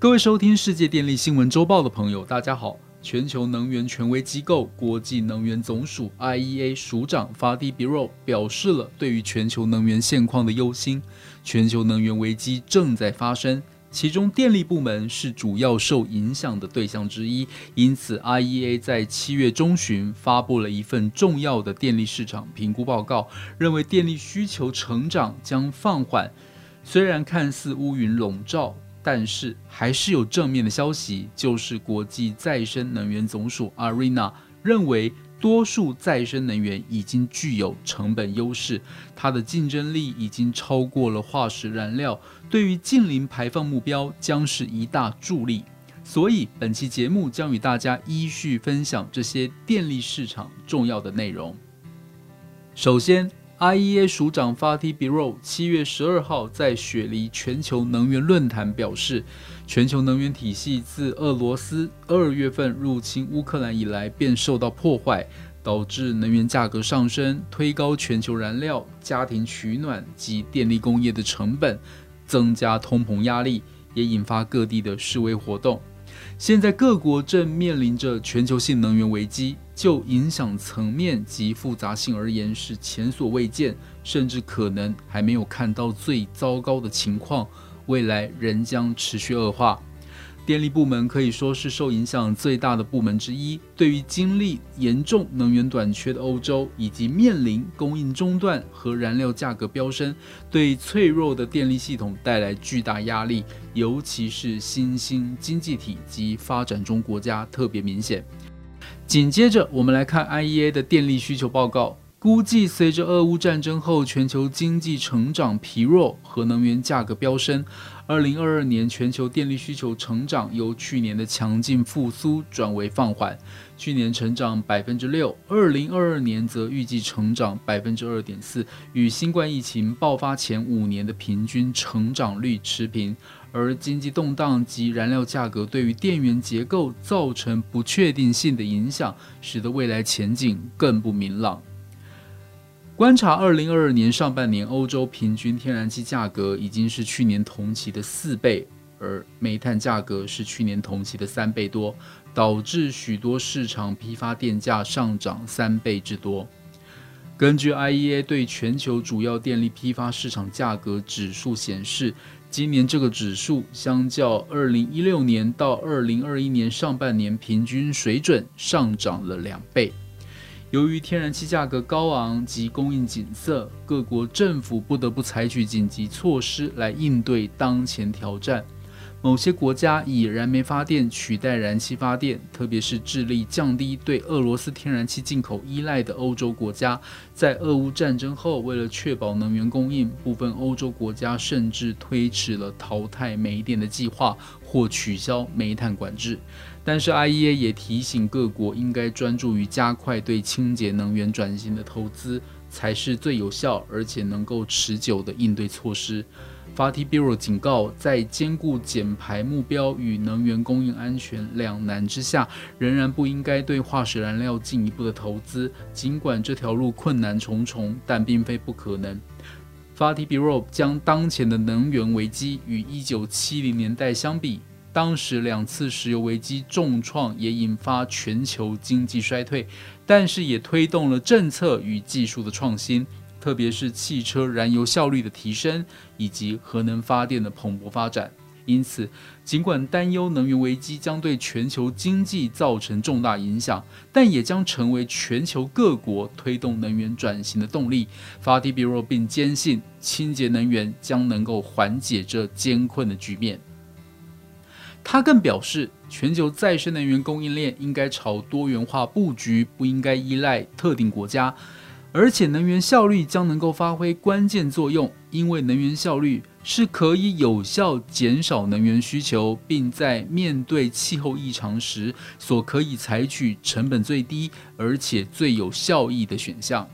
各位收听世界电力新闻周报的朋友，大家好。全球能源权威机构国际能源总署 （IEA） 署长 Fadi Birol 表示了对于全球能源现况的忧心。全球能源危机正在发生，其中电力部门是主要受影响的对象之一。因此，IEA 在七月中旬发布了一份重要的电力市场评估报告，认为电力需求成长将放缓。虽然看似乌云笼罩。但是还是有正面的消息，就是国际再生能源总署 ARENA 认为，多数再生能源已经具有成本优势，它的竞争力已经超过了化石燃料，对于近零排放目标将是一大助力。所以本期节目将与大家依序分享这些电力市场重要的内容。首先。IEA 署长 Fatih Birol 七月十二号在雪梨全球能源论坛表示，全球能源体系自俄罗斯二月份入侵乌克兰以来便受到破坏，导致能源价格上升，推高全球燃料、家庭取暖及电力工业的成本，增加通膨压力，也引发各地的示威活动。现在各国正面临着全球性能源危机，就影响层面及复杂性而言是前所未见，甚至可能还没有看到最糟糕的情况，未来仍将持续恶化。电力部门可以说是受影响最大的部门之一。对于经历严重能源短缺的欧洲，以及面临供应中断和燃料价格飙升，对脆弱的电力系统带来巨大压力，尤其是新兴经济体及发展中国家特别明显。紧接着，我们来看 IEA 的电力需求报告。估计随着俄乌战争后全球经济成长疲弱和能源价格飙升，二零二二年全球电力需求成长由去年的强劲复苏转为放缓。去年成长百分之六，二零二二年则预计成长百分之二点四，与新冠疫情爆发前五年的平均成长率持平。而经济动荡及燃料价格对于电源结构造成不确定性的影响，使得未来前景更不明朗。观察二零二二年上半年，欧洲平均天然气价格已经是去年同期的四倍，而煤炭价格是去年同期的三倍多，导致许多市场批发电价上涨三倍之多。根据 IEA 对全球主要电力批发市场价格指数显示，今年这个指数相较二零一六年到二零二一年上半年平均水准上涨了两倍。由于天然气价格高昂及供应紧塞，各国政府不得不采取紧急措施来应对当前挑战。某些国家以燃煤发电取代燃气发电，特别是致力降低对俄罗斯天然气进口依赖的欧洲国家，在俄乌战争后，为了确保能源供应，部分欧洲国家甚至推迟了淘汰煤电的计划或取消煤炭管制。但是，IEA 也提醒各国应该专注于加快对清洁能源转型的投资，才是最有效而且能够持久的应对措施。Fatih Birol 警告，在兼顾减排目标与能源供应安全两难之下，仍然不应该对化石燃料进一步的投资。尽管这条路困难重重，但并非不可能。Fatih Birol 将当前的能源危机与1970年代相比。当时两次石油危机重创，也引发全球经济衰退，但是也推动了政策与技术的创新，特别是汽车燃油效率的提升以及核能发电的蓬勃发展。因此，尽管担忧能源危机将对全球经济造成重大影响，但也将成为全球各国推动能源转型的动力。法蒂比若并坚信，清洁能源将能够缓解这艰困的局面。他更表示，全球再生能源供应链应该朝多元化布局，不应该依赖特定国家，而且能源效率将能够发挥关键作用，因为能源效率是可以有效减少能源需求，并在面对气候异常时所可以采取成本最低而且最有效益的选项。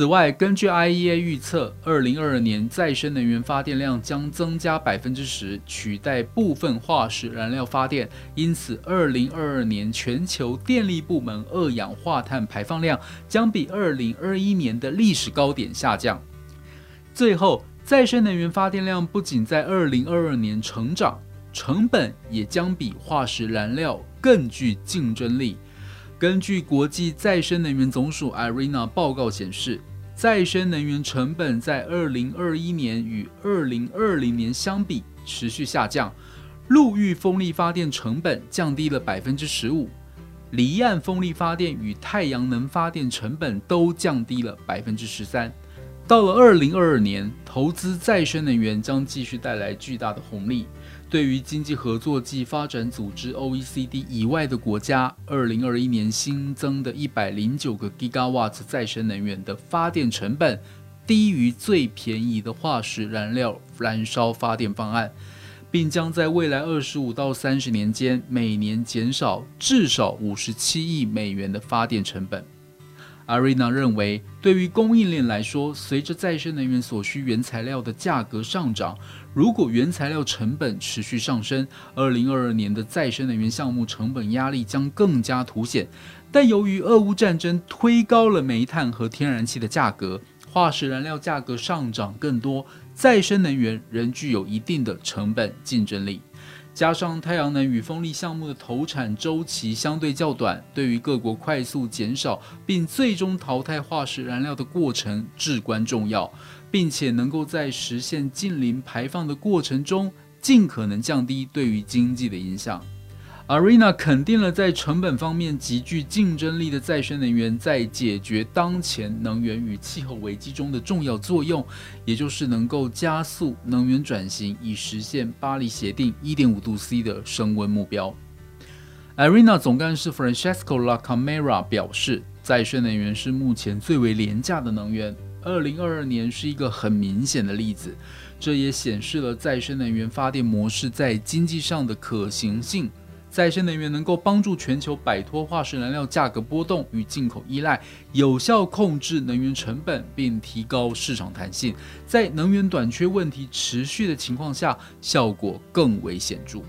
此外，根据 IEA 预测，二零二二年再生能源发电量将增加百分之十，取代部分化石燃料发电。因此，二零二二年全球电力部门二氧化碳排放量将比二零二一年的历史高点下降。最后，再生能源发电量不仅在二零二二年成长。成本也将比化石燃料更具竞争力。根据国际再生能源总署 IRENA 报告显示，再生能源成本在二零二一年与二零二零年相比持续下降。陆域风力发电成本降低了百分之十五，离岸风力发电与太阳能发电成本都降低了百分之十三。到了二零二二年，投资再生能源将继续带来巨大的红利。对于经济合作暨发展组织 （OECD） 以外的国家，二零二一年新增的一百零九个 gigawatts 再生能源的发电成本，低于最便宜的化石燃料燃烧发电方案。并将在未来二十五到三十年间，每年减少至少五十七亿美元的发电成本。阿瑞娜认为，对于供应链来说，随着再生能源所需原材料的价格上涨，如果原材料成本持续上升，二零二二年的再生能源项目成本压力将更加凸显。但由于俄乌战争推高了煤炭和天然气的价格，化石燃料价格上涨更多。再生能源仍具有一定的成本竞争力，加上太阳能与风力项目的投产周期相对较短，对于各国快速减少并最终淘汰化石燃料的过程至关重要，并且能够在实现近零排放的过程中，尽可能降低对于经济的影响。Arena 肯定了在成本方面极具竞争力的再生能源在解决当前能源与气候危机中的重要作用，也就是能够加速能源转型，以实现巴黎协定1.5度 C 的升温目标。Arena 总干事 Francesco La Camera 表示，再生能源是目前最为廉价的能源。2022年是一个很明显的例子，这也显示了再生能源发电模式在经济上的可行性。再生能源能够帮助全球摆脱化石燃料价格波动与进口依赖，有效控制能源成本，并提高市场弹性。在能源短缺问题持续的情况下，效果更为显著。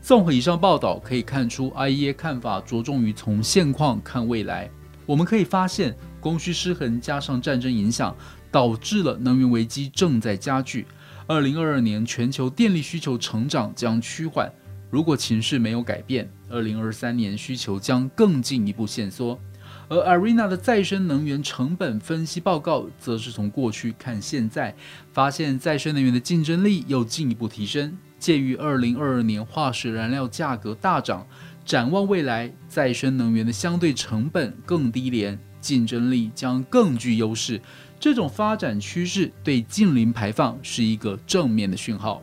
综合以上报道，可以看出 IEA 看法着重于从现况看未来。我们可以发现，供需失衡加上战争影响，导致了能源危机正在加剧。二零二二年全球电力需求成长将趋缓。如果情势没有改变，二零二三年需求将更进一步限缩。而 Arena 的再生能源成本分析报告，则是从过去看现在，发现再生能源的竞争力又进一步提升。鉴于二零二二年化石燃料价格大涨，展望未来，再生能源的相对成本更低廉，竞争力将更具优势。这种发展趋势对近零排放是一个正面的讯号。